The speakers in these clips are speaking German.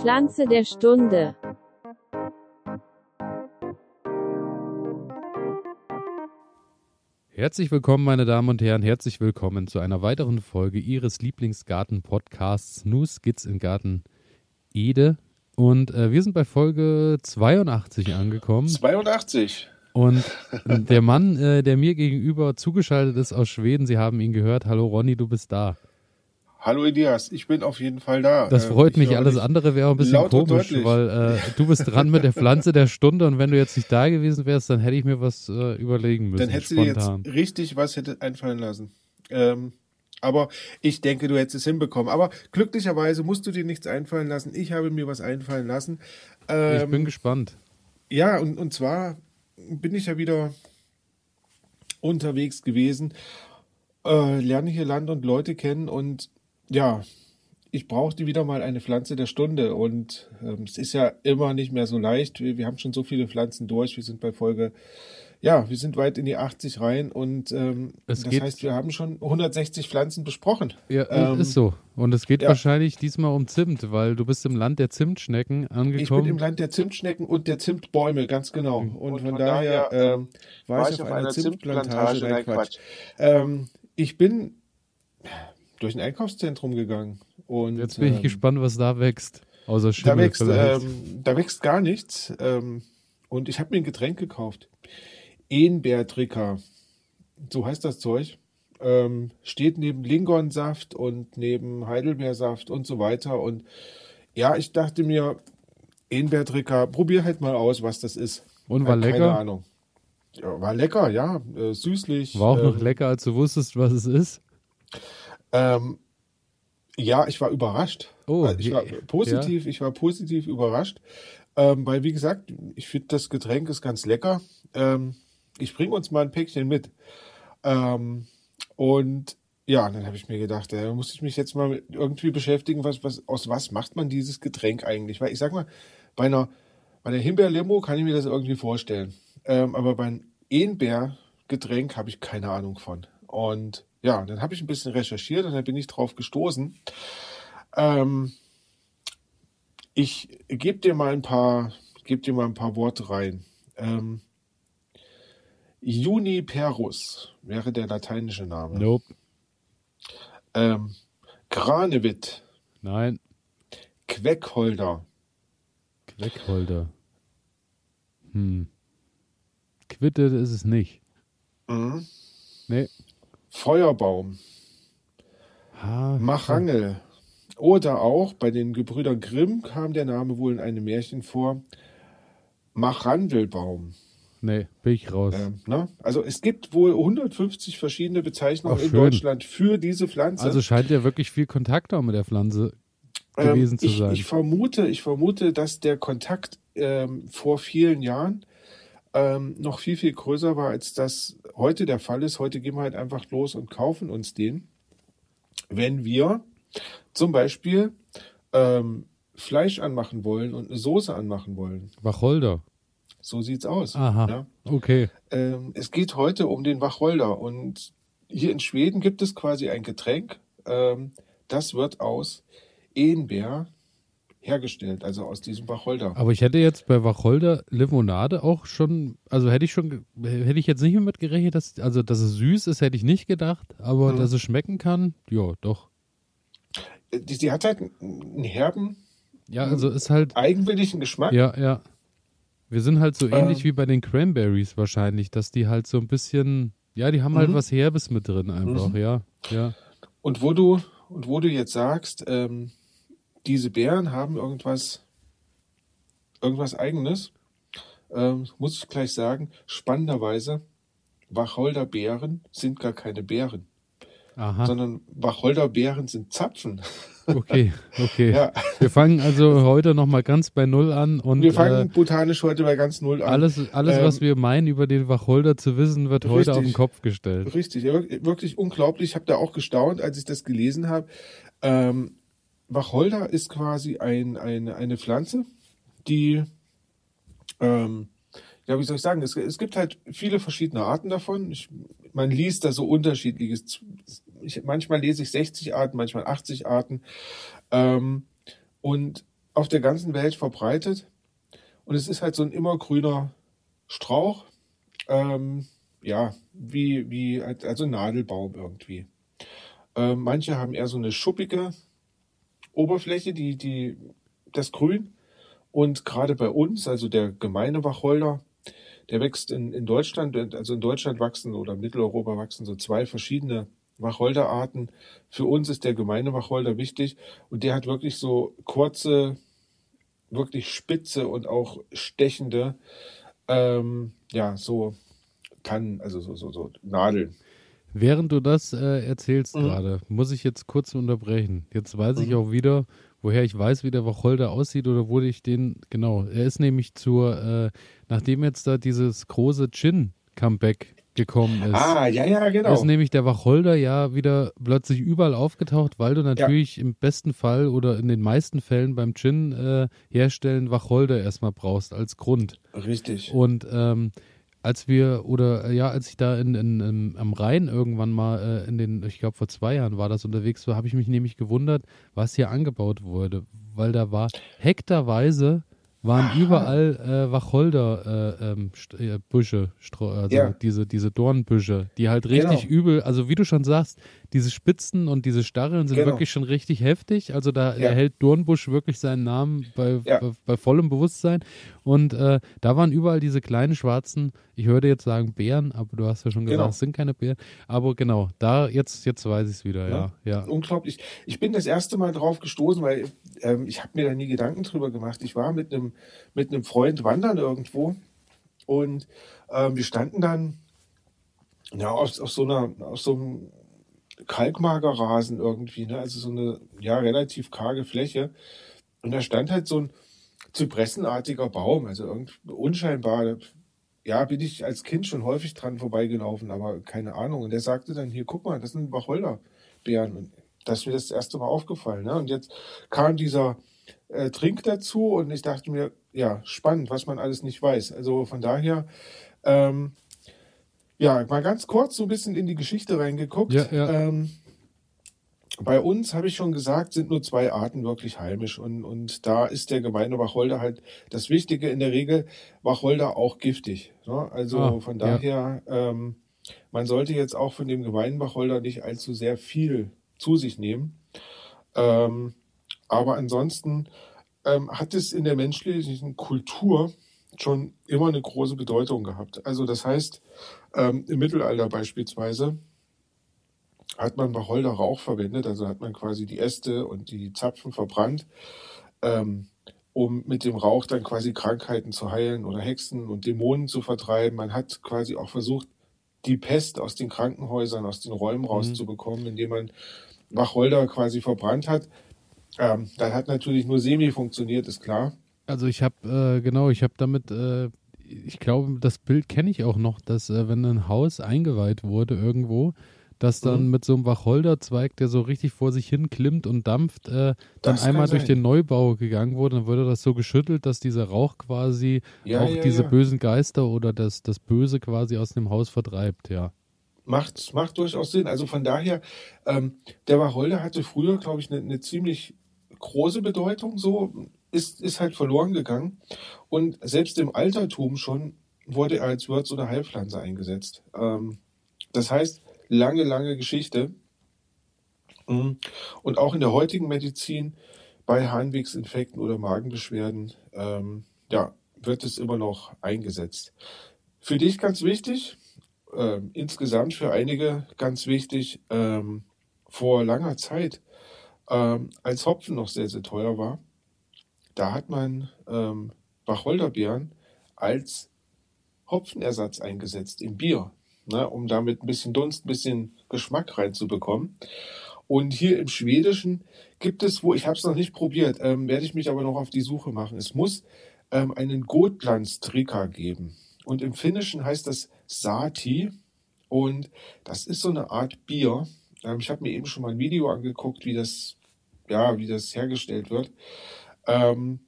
Pflanze der Stunde. Herzlich willkommen, meine Damen und Herren. Herzlich willkommen zu einer weiteren Folge Ihres Lieblingsgarten-Podcasts New Skits im Garten Ede. Und äh, wir sind bei Folge 82 angekommen. 82. Und der Mann, äh, der mir gegenüber zugeschaltet ist aus Schweden, Sie haben ihn gehört. Hallo Ronny, du bist da. Hallo Elias, ich bin auf jeden Fall da. Das Ähm, freut ich mich. Alles andere wäre auch ein bisschen komisch, weil äh, du bist dran mit der Pflanze der Stunde und wenn du jetzt nicht da gewesen wärst, dann hätte ich mir was äh, überlegen müssen. Dann hättest du jetzt richtig was hätte einfallen lassen. Ähm, aber ich denke, du hättest es hinbekommen. Aber glücklicherweise musst du dir nichts einfallen lassen. Ich habe mir was einfallen lassen. ich Ähm, bin gespannt. Ja, und, und zwar bin ich ja wieder unterwegs gewesen, äh, lerne hier Land und Leute kennen und ja, ich brauchte wieder mal eine Pflanze der Stunde und ähm, es ist ja immer nicht mehr so leicht. Wir, wir haben schon so viele Pflanzen durch. Wir sind bei Folge, ja, wir sind weit in die 80 rein und ähm, Es das geht- heißt, wir haben schon 160 Pflanzen besprochen. Ja, ähm, ist so. Und es geht ja. wahrscheinlich diesmal um Zimt, weil du bist im Land der Zimtschnecken Ich bin angekommen. im Land der Zimtschnecken und der Zimtbäume, ganz genau. Und, von, daher ähm, war ich auf einer Zimtplantage. Nein, Quatsch. Ähm, ich bin durch ein Einkaufszentrum gegangen und Jetzt bin ich ähm, gespannt, was da wächst. Außer Da Schimmel wächst, vielleicht. ähm, da wächst gar nichts. Ähm, und ich habe mir ein Getränk gekauft. Ehnbärtricker. So heißt das Zeug. Ähm, steht neben Lingonsaft und neben Heidelbeersaft und so weiter. Und ja, ich dachte mir, Ehnbärtricker, probier halt mal aus, was das ist. Und war Keine lecker? Ahnung. Ja, war lecker, ja. Äh, süßlich. War auch noch ähm, lecker, als du wusstest, was es ist. Ähm, ja, ich war überrascht. Oh, Also ich war positiv, ich war positiv überrascht. Ähm, weil, wie gesagt, ich finde, das Getränk ist ganz lecker. Ähm, ich bringe uns mal ein Päckchen mit. Ähm, und ja, dann habe ich mir gedacht, da muss ich mich jetzt mal irgendwie beschäftigen, was, was, aus was macht man dieses Getränk eigentlich? Weil ich sag mal, bei einer, bei einer Himbeerlimo kann ich mir das irgendwie vorstellen. Ähm, aber bei einem Ehnbeergetränk habe ich keine Ahnung von. Und ja, dann habe ich ein bisschen recherchiert und dann bin ich drauf gestoßen. Ähm, ich gebe dir mal ein paar, gebe dir mal ein paar Worte rein. Ähm, Juniperus wäre der lateinische Name. Nope. Ähm, Granevit, Nein. Queckholder, Queckholder. Hm. Quitte ist es nicht. mhm. Nee. Feuerbaum, Ha, Machangel. Oder auch bei den Gebrüdern Grimm kam der Name wohl in einem Märchen vor. Machandelbaum. Nee, bin ich raus. Ähm, ne? Also es gibt wohl 150 verschiedene Bezeichnungen Ach, in. Deutschland für diese Pflanze. Also scheint ja wirklich viel Kontakt auch mit der Pflanze Ähm, gewesen zu ich, sein. Ich vermute, ich vermute, dass der Kontakt ähm, vor vielen Jahren ähm, noch viel, viel größer war, als das heute der Fall ist. Heute gehen wir halt einfach los und kaufen uns den. Wenn wir zum Beispiel ähm, Fleisch anmachen wollen und eine Soße anmachen wollen. Wacholder. So sieht's aus. Aha. Ja? Okay. Ähm, es geht heute um den Wacholder und hier in Schweden gibt es quasi ein Getränk, ähm, das wird aus Ehnbär hergestellt, also aus diesem Wacholder. Aber ich hätte jetzt bei Wacholder Limonade auch schon, also hätte ich schon, hätte ich jetzt nicht mit gerechnet, dass, also dass es süß ist, hätte ich nicht gedacht, aber Mhm. dass es schmecken kann, ja, doch. Die, die hat halt einen herben, Ja, also ist halt, eigenwilligen Geschmack. ja, ja. Wir sind halt so Ähm. ähnlich wie bei den Cranberries wahrscheinlich, dass die halt so ein bisschen, ja, die haben halt Mhm. was Herbes mit drin einfach, Mhm. ja, ja. Und wo du, und wo du jetzt sagst, ähm, diese Beeren haben irgendwas, irgendwas Eigenes, ähm, muss ich gleich sagen, spannenderweise, Wacholderbeeren sind gar keine Beeren, Aha, sondern Wacholderbeeren sind Zapfen. okay, okay. Ja, Wir fangen also heute nochmal ganz bei Null an und wir fangen äh, botanisch heute bei ganz null an. alles, alles Ähm, was wir meinen über den Wacholder zu wissen, wird heute auf den richtig. Kopf gestellt. Richtig, ja, wirklich unglaublich. Ich habe da auch gestaunt, als ich das gelesen habe. Ähm, Wacholder ist quasi ein, eine, eine Pflanze, die, ähm, ja, wie soll ich sagen, es, es gibt halt viele verschiedene Arten davon. Ich, man liest da so unterschiedliches. Ich, manchmal lese ich 60 Arten, manchmal 80 Arten. Ähm, und auf der ganzen Welt verbreitet. Und es ist halt so ein immergrüner Strauch. Ähm, ja, wie, wie, also ein Nadelbaum irgendwie. Ähm, manche haben eher so eine schuppige Oberfläche, die, die, das Grün. Und gerade bei uns, also der gemeine Wacholder, der wächst in, in Deutschland, also in Deutschland wachsen oder Mitteleuropa wachsen so zwei verschiedene Wacholderarten. Für uns ist der gemeine Wacholder wichtig und der hat wirklich so kurze, wirklich spitze und auch stechende, ähm, ja, so Tannen, also so, so, so Nadeln. Während du das äh, erzählst mhm. gerade, muss ich jetzt kurz unterbrechen. Jetzt weiß mhm. ich auch wieder, woher ich weiß, wie der Wacholder aussieht oder wo ich den, genau, er ist nämlich zur, äh, nachdem jetzt da dieses große Gin-Comeback gekommen ist. Ah, ja, ja, genau. Ist nämlich der Wacholder ja wieder plötzlich überall aufgetaucht, weil du natürlich ja. im besten Fall oder in den meisten Fällen beim Gin äh, herstellen Wacholder erstmal brauchst als Grund. Richtig. Und ähm, als wir, oder ja, als ich da in, in, in am Rhein irgendwann mal äh, in den, ich glaube vor zwei Jahren war das unterwegs war, habe ich mich nämlich gewundert, was hier angebaut wurde, weil da war hektarweise waren Aha. überall äh, Wacholderbüsche, äh, ähm, also ja. diese, diese Dornbüsche, die halt richtig genau. übel, also wie du schon sagst, diese Spitzen und diese Starren sind genau. wirklich schon richtig heftig. Also da ja. erhält Dornbusch wirklich seinen Namen bei, ja. bei, bei, vollem Bewusstsein. Und äh, da waren überall diese kleinen schwarzen, ich würde jetzt sagen Bären, aber du hast ja schon gesagt, genau. es sind keine Bären. Aber genau, da jetzt, jetzt weiß ich es wieder, ja. ja. Unglaublich. Ich bin das erste Mal drauf gestoßen, weil ähm, ich habe mir da nie Gedanken drüber gemacht. Ich war mit einem mit einem Freund wandern irgendwo und ähm, wir standen dann ja, auf, auf so einer, auf so einem Kalkmagerrasen irgendwie, ne? also so eine ja relativ karge Fläche. Und da stand halt so ein zypressenartiger Baum, also irgendwie unscheinbar. Ja, bin ich als Kind schon häufig dran vorbeigelaufen, aber keine Ahnung. Und der sagte dann hier, guck mal, das sind Wacholderbeeren. Und das ist mir das erste Mal aufgefallen. Ne? Und jetzt kam dieser äh, Trink dazu und ich dachte mir, ja, spannend, was man alles nicht weiß. Also von daher, ähm, ja, mal ganz kurz so ein bisschen in die Geschichte reingeguckt. Ja, ja. Ähm, bei uns, habe ich schon gesagt, sind nur zwei Arten wirklich heimisch. Und, und da ist der gemeine Wacholder halt das Wichtige. In der Regel Wacholder auch giftig. Ne? Also ah, von daher, ja. ähm, man sollte jetzt auch von dem gemeinen Wacholder nicht allzu sehr viel zu sich nehmen. Ähm, aber ansonsten ähm, hat es in der menschlichen Kultur schon immer eine große Bedeutung gehabt. Also das heißt, ähm, im Mittelalter beispielsweise hat man Wacholder Rauch verwendet, also hat man quasi die Äste und die Zapfen verbrannt, ähm, um mit dem Rauch dann quasi Krankheiten zu heilen oder Hexen und Dämonen zu vertreiben. Man hat quasi auch versucht, die Pest aus den Krankenhäusern, aus den Räumen mhm. rauszubekommen, indem man Wacholder quasi verbrannt hat. Ähm, das hat natürlich nur semi funktioniert, ist klar. Also ich habe, äh, genau, ich habe damit, äh, ich glaube, das Bild kenne ich auch noch, dass äh, wenn ein Haus eingeweiht wurde irgendwo, dass dann mhm. mit so einem Wacholderzweig, der so richtig vor sich hin klimmt und dampft, äh, dann einmal durch den Neubau gegangen wurde, dann wurde das so geschüttelt, dass dieser Rauch quasi ja, auch ja, diese ja. bösen Geister oder das, das Böse quasi aus dem Haus vertreibt, ja. Macht, macht durchaus Sinn. Also von daher, ähm, der Wacholder hatte früher, glaube ich, eine ne ziemlich große Bedeutung, so ist, ist halt verloren gegangen. Und selbst im Altertum schon wurde er als Würz- oder Heilpflanze eingesetzt. Ähm, das heißt, lange, lange Geschichte. Mhm. Und auch in der heutigen Medizin bei Harnwegsinfekten oder Magenbeschwerden, ähm, ja, wird es immer noch eingesetzt. Für dich ganz wichtig, ähm, insgesamt für einige ganz wichtig, ähm, vor langer Zeit, ähm, als Hopfen noch sehr, sehr teuer war, da hat man ähm, Wacholderbeeren als Hopfenersatz eingesetzt im Bier ne, um damit ein bisschen Dunst, ein bisschen Geschmack reinzubekommen. Und hier im Schwedischen gibt es, wo ich habe es noch nicht probiert, ähm, werde ich mich aber noch auf die Suche machen. Es muss ähm, einen Gotlandstrika geben. Und im Finnischen heißt das Sati. Und das ist so eine Art Bier. Ähm, ich habe mir eben schon mal ein Video angeguckt, wie das, ja, wie das hergestellt wird. Ähm,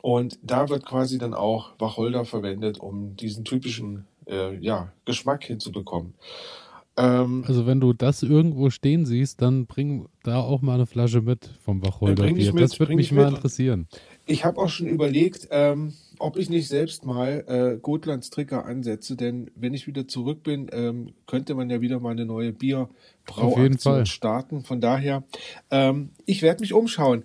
und da wird quasi dann auch Wacholder verwendet, um diesen typischen äh, ja, Geschmack hinzubekommen. Ähm, Also wenn du das irgendwo stehen siehst, dann bring da auch mal eine Flasche mit vom Wacholder bring ich mit, Das würde mich ich mal mit. interessieren. Ich habe auch schon überlegt, ähm, ob ich nicht selbst mal äh, Gotlands Tricker ansetze, denn wenn ich wieder zurück bin, ähm, könnte man ja wieder mal eine neue. Bierbrauaktion starten. Von daher, ähm, ich werde mich umschauen.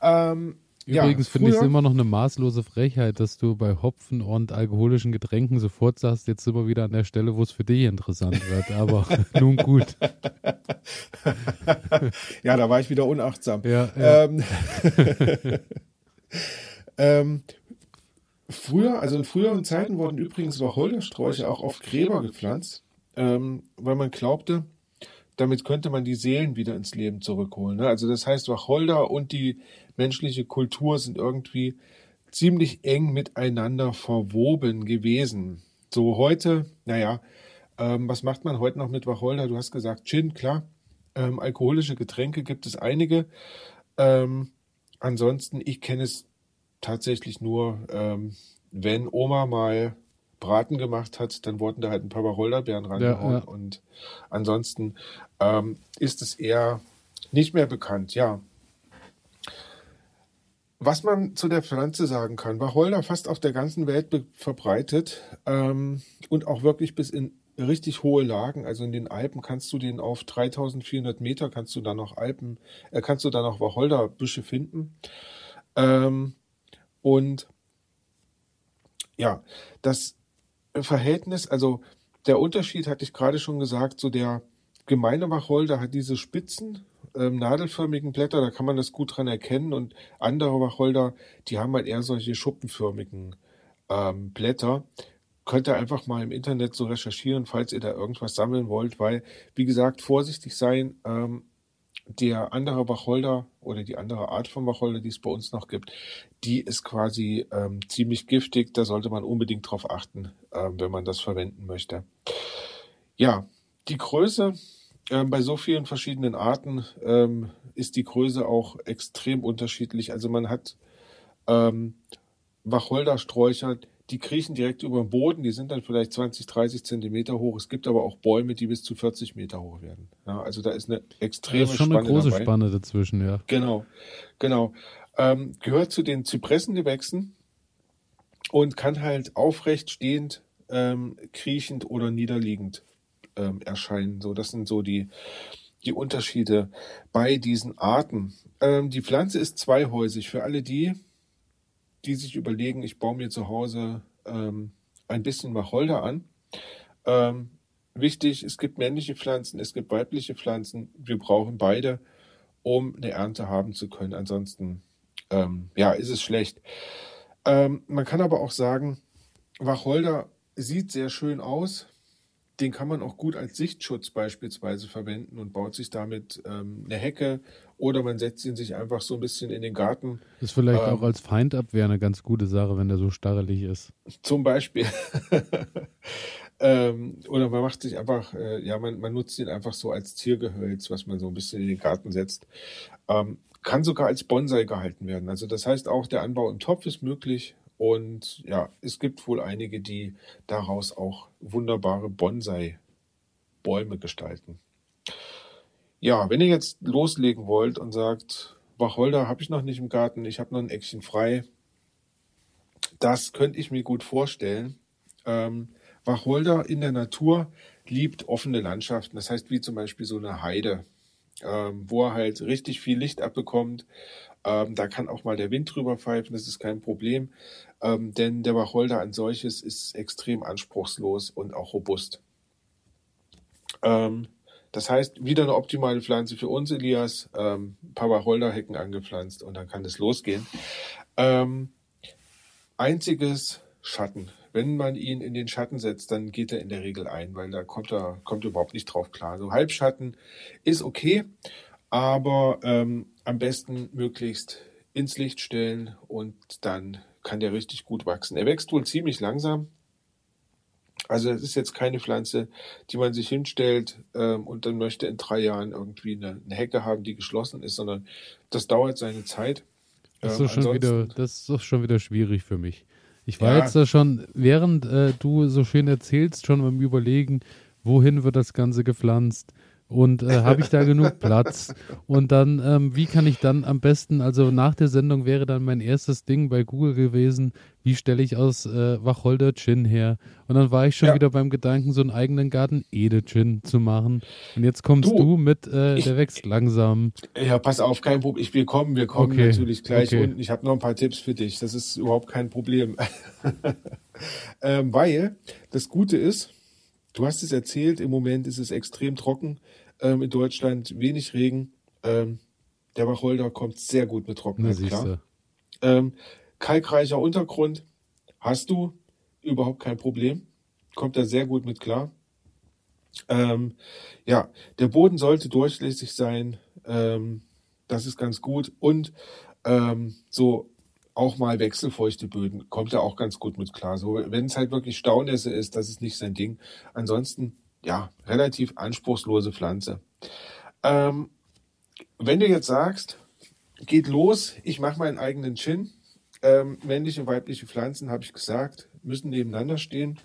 Ähm, Übrigens ja, finde ich es immer noch eine maßlose Frechheit, dass du bei Hopfen und alkoholischen Getränken sofort sagst, jetzt sind wir wieder an der Stelle, wo es für dich interessant wird. Aber nun gut. Ja, da war ich wieder unachtsam. Ja, ja. Ähm, ähm, früher, also in früheren Zeiten wurden übrigens Wacholdersträucher auch auf Gräber gepflanzt, ähm, weil man glaubte, damit könnte man die Seelen wieder ins Leben zurückholen. Ne? Also das heißt, Wacholder und die menschliche Kultur sind irgendwie ziemlich eng miteinander verwoben gewesen. So heute, naja, ähm, was macht man heute noch mit Wacholder? Du hast gesagt, Gin, klar. Ähm, alkoholische Getränke gibt es einige. Ähm, ansonsten, ich kenne es tatsächlich nur, ähm, wenn Oma mal Braten gemacht hat, dann wurden da halt ein paar Wacholderbeeren rangehauen. ja. Und ansonsten ähm, ist es eher nicht mehr bekannt. Ja. Was man zu der Pflanze sagen kann, Wacholder fast auf der ganzen Welt verbreitet ähm, und auch wirklich bis in richtig hohe Lagen. Also in den Alpen kannst du den auf 3400 Meter kannst du da noch Alpen, äh, kannst du da noch Wacholderbüsche finden. Ähm, und ja, das Verhältnis, also der Unterschied hatte ich gerade schon gesagt, so der gemeine Wacholder hat diese spitzen, ähm, nadelförmigen Blätter, da kann man das gut dran erkennen und andere Wacholder, die haben halt eher solche schuppenförmigen ähm, Blätter. Könnt ihr einfach mal im Internet so recherchieren, falls ihr da irgendwas sammeln wollt, weil, wie gesagt, vorsichtig sein, ähm, der andere Wacholder oder die andere Art von Wacholder, die es bei uns noch gibt, die ist quasi ähm, ziemlich giftig. Da sollte man unbedingt drauf achten, ähm, wenn man das verwenden möchte. Ja, die Größe ähm, bei so vielen verschiedenen Arten ähm, ist die Größe auch extrem unterschiedlich. Also man hat ähm, Wacholdersträucher, die kriechen direkt über den Boden, die sind dann vielleicht 20, 30 Zentimeter hoch. Es gibt aber auch Bäume, die bis zu 40 Meter hoch werden. Ja, also da ist eine extreme Das ist schon Spanne eine große dabei. Spanne dazwischen, ja. Genau, genau. Ähm, gehört zu den Zypressengewächsen und kann halt aufrecht stehend, ähm, kriechend oder niederliegend ähm, erscheinen. So, das sind so die, die Unterschiede bei diesen Arten. Ähm, die Pflanze ist zweihäusig. Für alle die, die sich überlegen, ich baue mir zu Hause ähm, ein bisschen Wacholder an. Ähm, wichtig, es gibt männliche Pflanzen, es gibt weibliche Pflanzen. Wir brauchen beide, um eine Ernte haben zu können. Ansonsten, ähm, ja, ist es schlecht. Ähm, man kann aber auch sagen, Wacholder sieht sehr schön aus. Den kann man auch gut als Sichtschutz beispielsweise verwenden und baut sich damit ähm, eine Hecke oder man setzt ihn sich einfach so ein bisschen in den Garten. Ist vielleicht Ähm. auch als Feindabwehr eine ganz gute Sache, wenn der so starrelig ist. Zum Beispiel. ähm, oder man macht sich einfach, äh, ja, man, man nutzt ihn einfach so als Ziergehölz, was man so ein bisschen in den Garten setzt. Ähm, kann sogar als Bonsai gehalten werden. Also das heißt auch, der Anbau im Topf ist möglich. Und ja, es gibt wohl einige, die daraus auch wunderbare Bonsai-Bäume gestalten. Ja, wenn ihr jetzt loslegen wollt und sagt, Wacholder habe ich noch nicht im Garten, ich habe noch ein Eckchen frei, das könnte ich mir gut vorstellen. Ähm, Wacholder in der Natur liebt offene Landschaften. Das heißt, wie zum Beispiel so eine Heide, ähm, wo er halt richtig viel Licht abbekommt. Ähm, da kann auch mal der Wind drüber pfeifen, das ist kein Problem. Ähm, denn der Wacholder an solches ist extrem anspruchslos und auch robust. Ähm, das heißt, wieder eine optimale Pflanze für uns, Elias. Ähm, ein paar Wacholderhecken angepflanzt und dann kann es losgehen. Ähm, einziges Schatten. Wenn man ihn in den Schatten setzt, dann geht er in der Regel ein, weil da kommt er kommt er überhaupt nicht drauf klar. So Halbschatten ist okay, aber ähm, am besten möglichst ins Licht stellen und dann kann der richtig gut wachsen. Er wächst wohl ziemlich langsam. Also es ist jetzt keine Pflanze, die man sich hinstellt ähm, und dann möchte in drei Jahren irgendwie eine, eine Hecke haben, die geschlossen ist, sondern das dauert seine Zeit. Das ist, Ähm, doch schon wieder, das ist doch schon wieder schwierig für mich. Ich war Ja. jetzt da schon, während äh, du so schön erzählst, schon beim Überlegen, wohin wird das Ganze gepflanzt? Und äh, habe ich da genug Platz? Und dann, ähm, wie kann ich dann am besten, also nach der Sendung wäre dann mein erstes Ding bei Google gewesen, wie stelle ich aus äh, Wacholder Gin her? Und dann war ich schon ja. wieder beim Gedanken, so einen eigenen Garten Ede Gin zu machen. Und jetzt kommst du, du mit, äh, ich, der wächst langsam. Ja, pass auf, kein Problem. Ich will kommen, wir kommen okay. natürlich gleich okay. unten. Ich habe noch ein paar Tipps für dich. Das ist überhaupt kein Problem. ähm, weil das Gute ist, Du hast es erzählt, im Moment ist es extrem trocken ähm, in Deutschland, wenig Regen. Ähm, der Wacholder kommt sehr gut mit Trockenheit klar. Ähm, kalkreicher Untergrund hast du überhaupt kein Problem. Kommt da sehr gut mit klar. Ähm, ja, der Boden sollte durchlässig sein. Ähm, das ist ganz gut. Und ähm, so auch mal wechselfeuchte Böden, kommt er auch ganz gut mit klar. So, wenn es halt wirklich Staunässe ist, das ist nicht sein Ding. Ansonsten, ja, relativ anspruchslose Pflanze. Ähm, wenn du jetzt sagst, geht los, ich mache meinen eigenen Chin. Ähm, männliche und weibliche Pflanzen, habe ich gesagt, müssen nebeneinander stehen.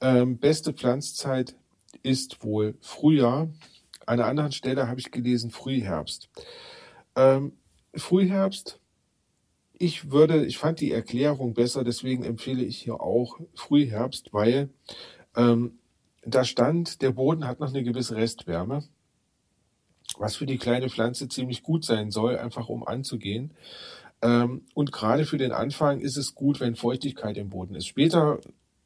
Ähm, beste Pflanzzeit ist wohl Frühjahr. An einer anderen Stelle habe ich gelesen Frühherbst. Ähm, Frühherbst ich würde, ich fand die Erklärung besser, deswegen empfehle ich hier auch Frühherbst, weil ähm, da stand, der Boden hat noch eine gewisse Restwärme, was für die kleine Pflanze ziemlich gut sein soll, einfach um anzugehen. Ähm, und gerade für den Anfang ist es gut, wenn Feuchtigkeit im Boden ist. Später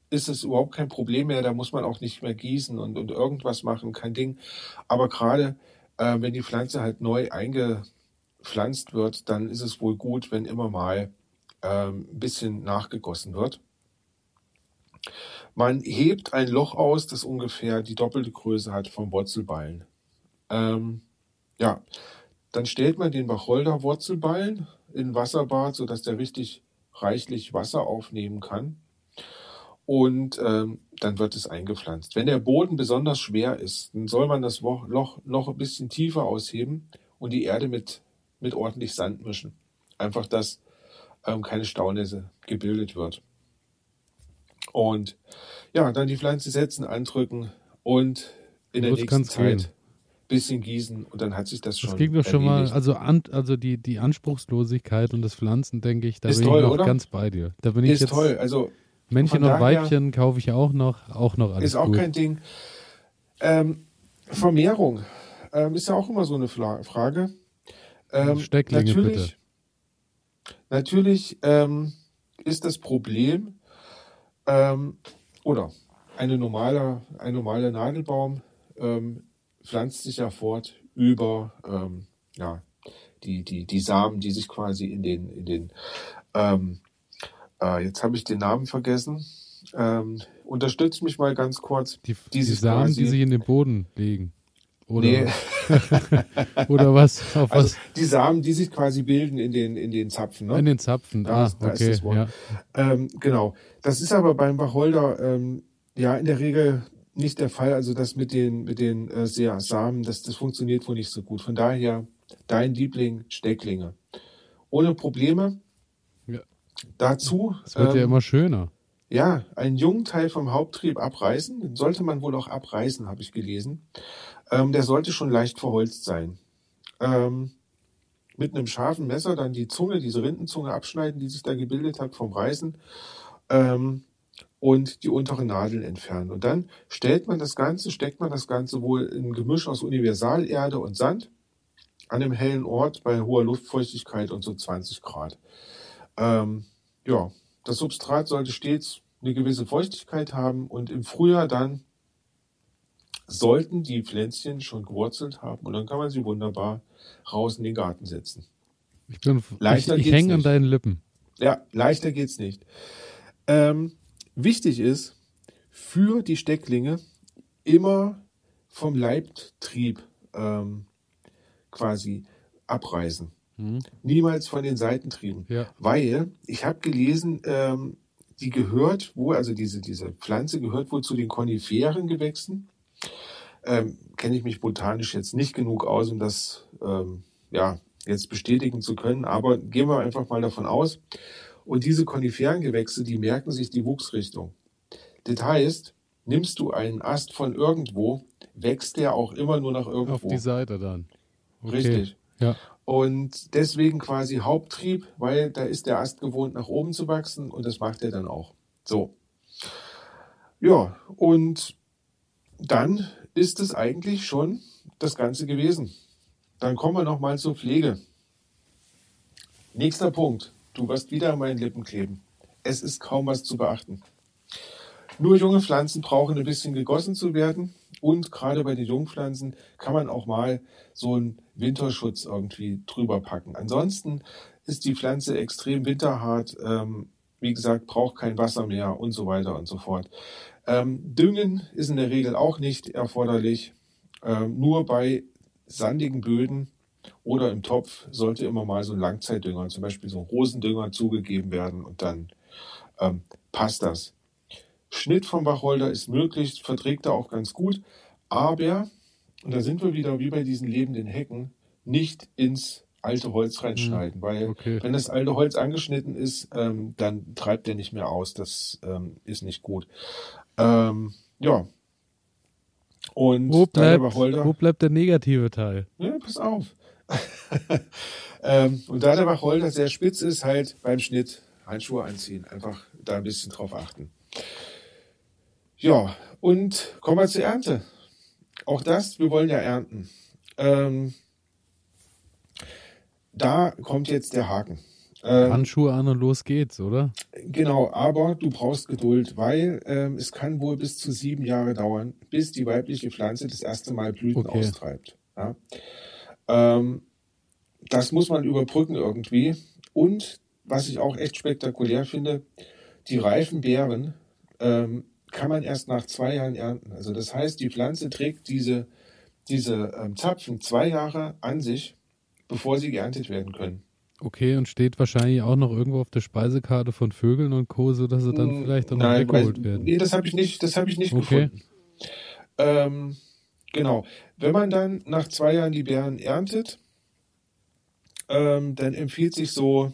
ist es überhaupt kein Problem mehr, da muss man auch nicht mehr gießen und, und irgendwas machen, kein Ding. Aber gerade äh, wenn die Pflanze halt neu einge gepflanzt wird, dann ist es wohl gut, wenn immer mal ähm, ein bisschen nachgegossen wird. Man hebt ein Loch aus, das ungefähr die doppelte Größe hat vom Wurzelballen. Ähm, ja, dann stellt man den Wacholder-Wurzelballen in Wasserbad, sodass der richtig reichlich Wasser aufnehmen kann. Und ähm, dann wird es eingepflanzt. Wenn der Boden besonders schwer ist, dann soll man das Loch noch ein bisschen tiefer ausheben und die Erde mit mit ordentlich Sand mischen. Einfach, dass ähm, keine Staunässe gebildet wird. Und ja, dann die Pflanze setzen, andrücken und in der nächsten Zeit gehen. bisschen gießen und dann hat sich das schon. Das ging doch schon mal, also, an, also die, die Anspruchslosigkeit und das Pflanzen, denke ich, da ist bin toll, ich noch oder? ganz bei dir. Da bin ich ist jetzt toll. Also Männchen und Weibchen kaufe ich auch noch, auch noch alles. Ist auch gut. kein Ding. Ähm, Vermehrung ähm, ist ja auch immer so eine Frage. Ähm, Stecklinge natürlich, bitte. Natürlich ähm, ist das Problem, ähm, oder eine normale, ein normaler Nadelbaum ähm, pflanzt sich ja fort über ähm, ja, die, die, die Samen, die sich quasi in den, in den ähm, äh, jetzt habe ich den Namen vergessen. Ähm, unterstützt mich mal ganz kurz. Die, die Samen, quasi, die sich in den Boden legen. Oder, nee. oder was? Auf also was? Die Samen, die sich quasi bilden in den, in den Zapfen. Ne? In den Zapfen, da, ah, da okay. Ist das Wort. Ja. Ähm, genau. Das ist aber beim Wacholder ähm, ja in der Regel nicht der Fall. Also das mit den, mit den äh, Samen, das, das funktioniert wohl nicht so gut. Von daher dein Liebling Stecklinge. Ohne Probleme. Ja. Dazu. Es wird ähm, ja immer schöner. Ja, einen jungen Teil vom Haupttrieb abreißen. Den sollte man wohl auch abreißen, habe ich gelesen. Ähm, der sollte schon leicht verholzt sein. Ähm, mit einem scharfen Messer dann die Zunge, diese Rindenzunge abschneiden, die sich da gebildet hat vom Reißen. Ähm, und die unteren Nadeln entfernen. Und dann stellt man das Ganze, steckt man das Ganze wohl in ein Gemisch aus Universalerde und Sand an einem hellen Ort bei hoher Luftfeuchtigkeit und so 20 Grad. Ähm, ja, das Substrat sollte stets eine gewisse Feuchtigkeit haben und im Frühjahr dann sollten die Pflänzchen schon gewurzelt haben und dann kann man sie wunderbar raus in den Garten setzen. Ich, bin, leichter ich, ich hänge an deinen Lippen. Ja, leichter geht's nicht. Ähm, wichtig ist für die Stecklinge immer vom Leibtrieb ähm, quasi abreißen. Mhm. Niemals von den Seitentrieben. Ja. Weil ich habe gelesen, ähm, die gehört wohl, also diese, diese Pflanze gehört wohl zu den Koniferengewächsen. Ähm, Kenne ich mich botanisch jetzt nicht genug aus, um das ähm, ja, jetzt bestätigen zu können, aber gehen wir einfach mal davon aus. Und diese Koniferengewächse, die merken sich die Wuchsrichtung. Das heißt, nimmst du einen Ast von irgendwo, wächst der auch immer nur nach irgendwo. Auf die Seite dann. Okay. Richtig. Ja. Und deswegen quasi Haupttrieb, weil da ist der Ast gewohnt, nach oben zu wachsen und das macht er dann auch. So. Ja, und dann ist es eigentlich schon das Ganze gewesen. Dann kommen wir nochmal zur Pflege. Nächster Punkt. Du wirst wieder an meinen Lippen kleben. Es ist kaum was zu beachten. Nur junge Pflanzen brauchen ein bisschen gegossen zu werden. Und gerade bei den Jungpflanzen kann man auch mal so einen Winterschutz irgendwie drüber packen. Ansonsten ist die Pflanze extrem winterhart. Ähm, wie gesagt, braucht kein Wasser mehr und so weiter und so fort. Ähm, Düngen ist in der Regel auch nicht erforderlich. Ähm, nur bei sandigen Böden oder im Topf sollte immer mal so ein Langzeitdünger, zum Beispiel so ein Rosendünger zugegeben werden und dann ähm, passt das. Schnitt vom Wacholder ist möglich, verträgt er auch ganz gut, aber, und da sind wir wieder wie bei diesen lebenden Hecken, nicht ins alte Holz reinschneiden, hm, weil okay. wenn das alte Holz angeschnitten ist, ähm, dann treibt der nicht mehr aus. Das ähm, ist nicht gut. Ähm, ja. Und wo bleibt, Wacholder, wo bleibt der negative Teil? Ja, pass auf. ähm, und da der Wacholder sehr spitz ist, halt beim Schnitt Handschuhe anziehen. Einfach da ein bisschen drauf achten. Ja, und kommen wir zur Ernte. Auch das, wir wollen ja ernten. Ähm, da kommt jetzt der Haken. Ähm, Handschuhe an und los geht's, oder? Genau, aber du brauchst Geduld, weil ähm, es kann wohl bis zu sieben Jahre dauern, bis die weibliche Pflanze das erste Mal Blüten okay. austreibt. Ja? Ähm, das muss man überbrücken irgendwie. Und was ich auch echt spektakulär finde, die reifen Beeren ähm, kann man erst nach zwei Jahren ernten. Also das heißt, die Pflanze trägt diese, diese ähm, Zapfen zwei Jahre an sich, bevor sie geerntet werden können. Okay, und steht wahrscheinlich auch noch irgendwo auf der Speisekarte von Vögeln und Co., sodass sie dann hm, vielleicht auch noch Nein, weggeholt werden. Nee, das habe ich nicht, das habe ich nicht okay. gefunden. Ähm, genau. Wenn man dann nach zwei Jahren die Beeren erntet, ähm, dann empfiehlt sich so,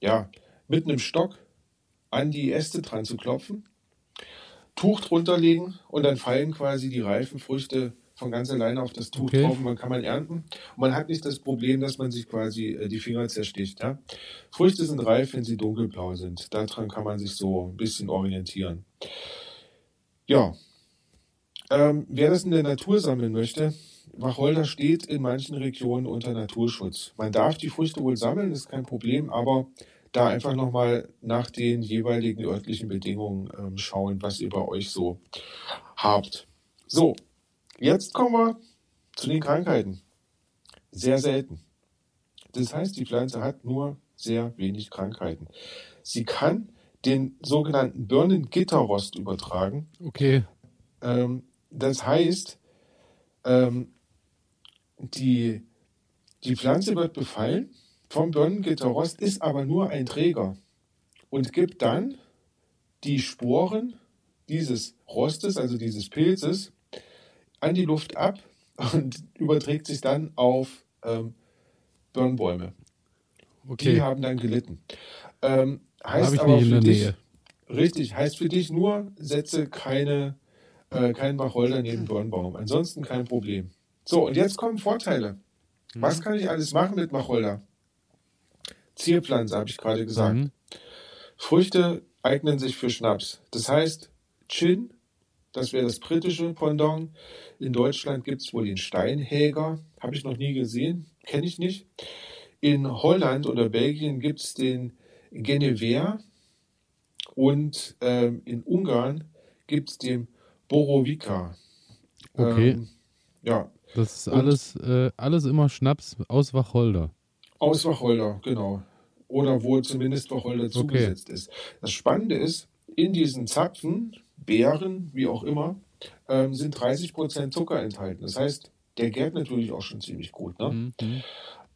ja, mit einem Stock an die Äste dran zu klopfen, Tuch drunter legen und dann fallen quasi die reifen Früchte von ganz alleine auf das Tuch okay. drauf und man kann man ernten. Und man hat nicht das Problem, dass man sich quasi äh, die Finger zersticht. Ja? Früchte sind reif, wenn sie dunkelblau sind. Daran kann man sich so ein bisschen orientieren. Ja. Ähm, wer das in der Natur sammeln möchte, Wacholder steht in manchen Regionen unter Naturschutz. Man darf die Früchte wohl sammeln, ist kein Problem, aber da einfach nochmal nach den jeweiligen örtlichen Bedingungen ähm, schauen, was ihr bei euch so habt. So, Jetzt kommen wir zu den Krankheiten. Sehr selten. Das heißt, die Pflanze hat nur sehr wenig Krankheiten. Sie kann den sogenannten Birnengitterrost übertragen. Okay. Ähm, das heißt, ähm, die, die Pflanze wird befallen vom Birnengitterrost, ist aber nur ein Träger und gibt dann die Sporen dieses Rostes, also dieses Pilzes, an die Luft ab und überträgt sich dann auf ähm, Birnbäume. Okay. Die haben dann gelitten. Ähm, heißt aber für dich, Nähe. richtig, heißt für dich nur, setze keine, äh, keinen Wacholder neben Birnbaum. Ansonsten kein Problem. So, und jetzt kommen Vorteile. Mhm. Was kann ich alles machen mit Wacholder? Zierpflanze, habe ich gerade gesagt. Mhm. Früchte eignen sich für Schnaps. Das heißt, Gin das wäre das britische Pendant. In Deutschland gibt es wohl den Steinhäger. Habe ich noch nie gesehen. Kenne ich nicht. In Holland oder Belgien gibt es den Genever. Und ähm, in Ungarn gibt es den Borovica. Okay. Ähm, ja. Das ist alles, äh, alles immer Schnaps aus Wacholder. Aus Wacholder, genau. Oder wo zumindest Wacholder okay. zugesetzt ist. Das Spannende ist, in diesen Zapfen Beeren, wie auch immer, ähm, sind 30 Prozent Zucker enthalten. Das heißt, der gärt natürlich auch schon ziemlich gut. Ne? Mhm.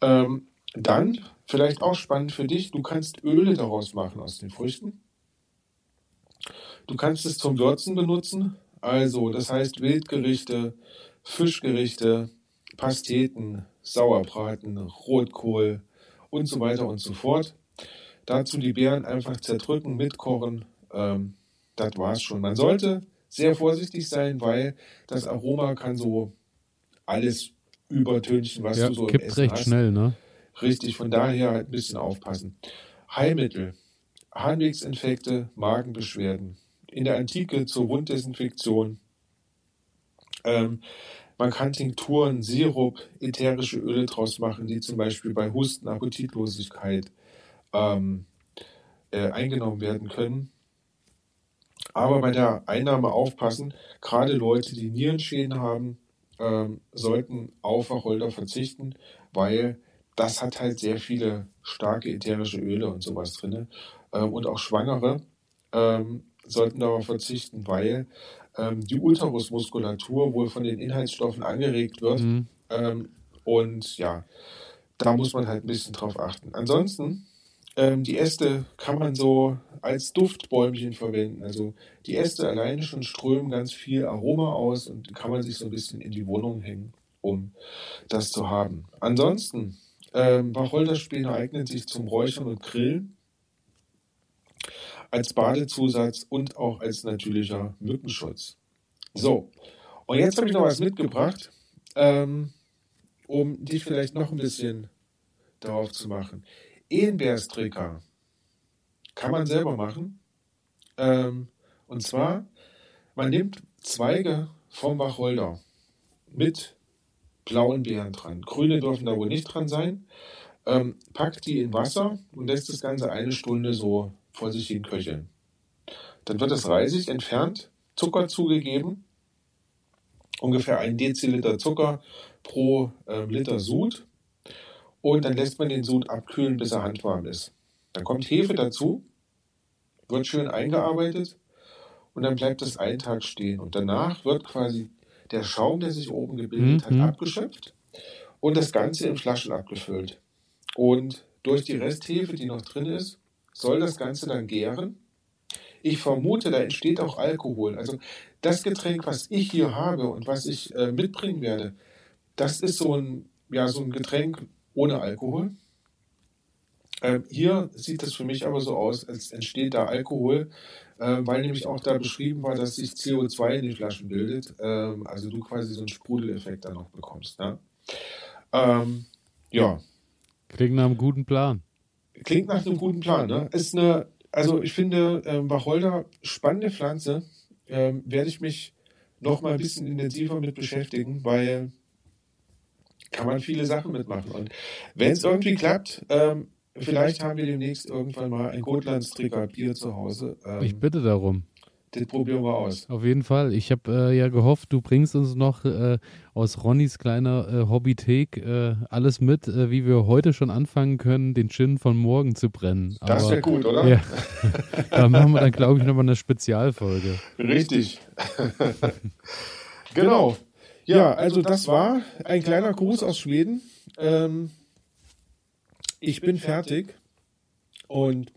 Ähm, dann, vielleicht auch spannend für dich, du kannst Öle daraus machen aus den Früchten. Du kannst es zum Würzen benutzen. Also, das heißt Wildgerichte, Fischgerichte, Pasteten, Sauerbraten, Rotkohl und so weiter und so fort. Dazu die Beeren einfach zerdrücken, mitkochen. Ähm, das war es schon. Man sollte sehr vorsichtig sein, weil das Aroma kann so alles übertünchen, was ja, du so kippt im Essen recht hast. schnell, ne? Richtig, von daher halt ein bisschen aufpassen. Heilmittel, Harnwegsinfekte, Magenbeschwerden. In der Antike zur Wunddesinfektion. Ähm, man kann Tinkturen, Sirup, ätherische Öle draus machen, die zum Beispiel bei Husten, Appetitlosigkeit ähm, äh, eingenommen werden können. Aber bei der Einnahme aufpassen, gerade Leute, die Nierenschäden haben, ähm, sollten auf Wacholder verzichten, weil das hat halt sehr viele starke ätherische Öle und sowas drin. Ähm, und auch Schwangere ähm, sollten darauf verzichten, weil ähm, die Uterusmuskulatur wohl von den Inhaltsstoffen angeregt wird. Mhm. Ähm, und ja, da muss man halt ein bisschen drauf achten. Ansonsten, ähm, die Äste kann man so als Duftbäumchen verwenden. Also die Äste alleine schon strömen ganz viel Aroma aus und kann man sich so ein bisschen in die Wohnung hängen, um das zu haben. Ansonsten, ähm, Wacholderspäne eignen sich zum Räuchern und Grillen als Badezusatz und auch als natürlicher Mückenschutz. So, und jetzt habe ich noch was mitgebracht, ähm, um dich vielleicht noch ein bisschen darauf zu machen. Ehenbärstricker kann man selber machen. Ähm, und zwar, man nimmt Zweige vom Wacholder mit blauen Beeren dran. Grüne dürfen da wohl nicht dran sein. Ähm, packt die in Wasser und lässt das Ganze eine Stunde so vor sich hin köcheln. Dann wird das Reisig entfernt, Zucker zugegeben, ungefähr ein Deziliter Zucker pro ähm, Liter Sud und dann lässt man den Sud abkühlen, bis er handwarm ist. Dann kommt Hefe dazu, wird schön eingearbeitet und dann bleibt es einen Tag stehen und danach wird quasi der Schaum, der sich oben gebildet Mhm. hat, abgeschöpft und das Ganze in Flaschen abgefüllt. Und durch die Resthefe, die noch drin ist, soll das Ganze dann gären. Ich vermute, da entsteht auch Alkohol. Also das Getränk, was ich hier habe und was ich äh, mitbringen werde, das ist so ein, ja, so ein Getränk ohne Alkohol. Ähm, hier sieht es für mich aber so aus, als entsteht da Alkohol, äh, weil nämlich auch da beschrieben war, dass sich CO2 in den Flaschen bildet. Ähm, also du quasi so einen Sprudeleffekt dann noch bekommst. Ne? Ähm, ja, Klingt nach einem guten Plan. Klingt nach einem guten Plan, ne? Ist eine, also ich finde, ähm, Wacholder, spannende Pflanze, ähm, werde ich mich noch mal ein bisschen intensiver mit beschäftigen, weil kann man viele Sachen mitmachen. Und wenn es irgendwie klappt, ähm, vielleicht haben wir demnächst irgendwann mal ein Gotlandstricker Bier zu Hause. Ähm, Ich bitte darum. das probieren wir aus. Auf jeden Fall. Ich habe äh, ja gehofft, du bringst uns noch äh, aus Ronnys kleiner äh, Hobbythek äh, alles mit, äh, wie wir heute schon anfangen können, den Gin von morgen zu brennen. Das wäre gut, oder? Ja, da machen wir dann, glaube ich, nochmal eine Spezialfolge. Richtig. genau. Ja, also das war ein kleiner Gruß aus Schweden. Ähm, ich bin fertig. Und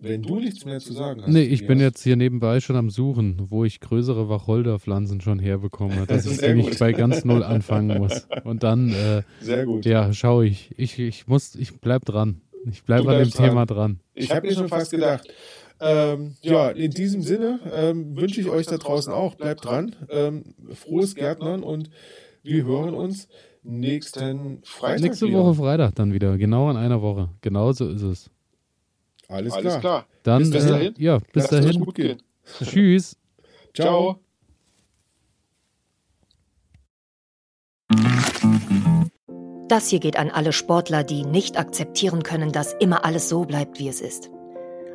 wenn du nichts mehr zu sagen hast. Nee, ich bin jetzt hier nebenbei schon am Suchen, wo ich größere Wacholderpflanzen schon herbekomme, dass ich gut. bei ganz null anfangen muss. Und dann, äh, Sehr gut. ja, schaue ich. Ich, ich muss, ich bleib dran. Ich bleibe an dem dran. Thema dran. Ich habe mir schon fast gedacht. Ähm, ja, in diesem Sinne ähm, wünsche ich euch da draußen auch, bleibt dran. Ähm, frohes Gärtnern und wir hören uns nächsten Freitag. Nächste wieder. Woche Freitag dann wieder, genau in einer Woche. Genau so ist es. Alles, Alles klar. klar. Dann, Bis äh, dahin. ja, bis Lasst es dahin. gut gehen. Tschüss. Ciao. Das hier geht an alle Sportler, die nicht akzeptieren können, dass immer alles so bleibt, wie es ist.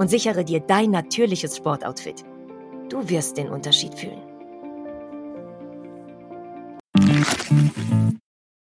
und sichere dir dein natürliches Sportoutfit. Du wirst den Unterschied fühlen.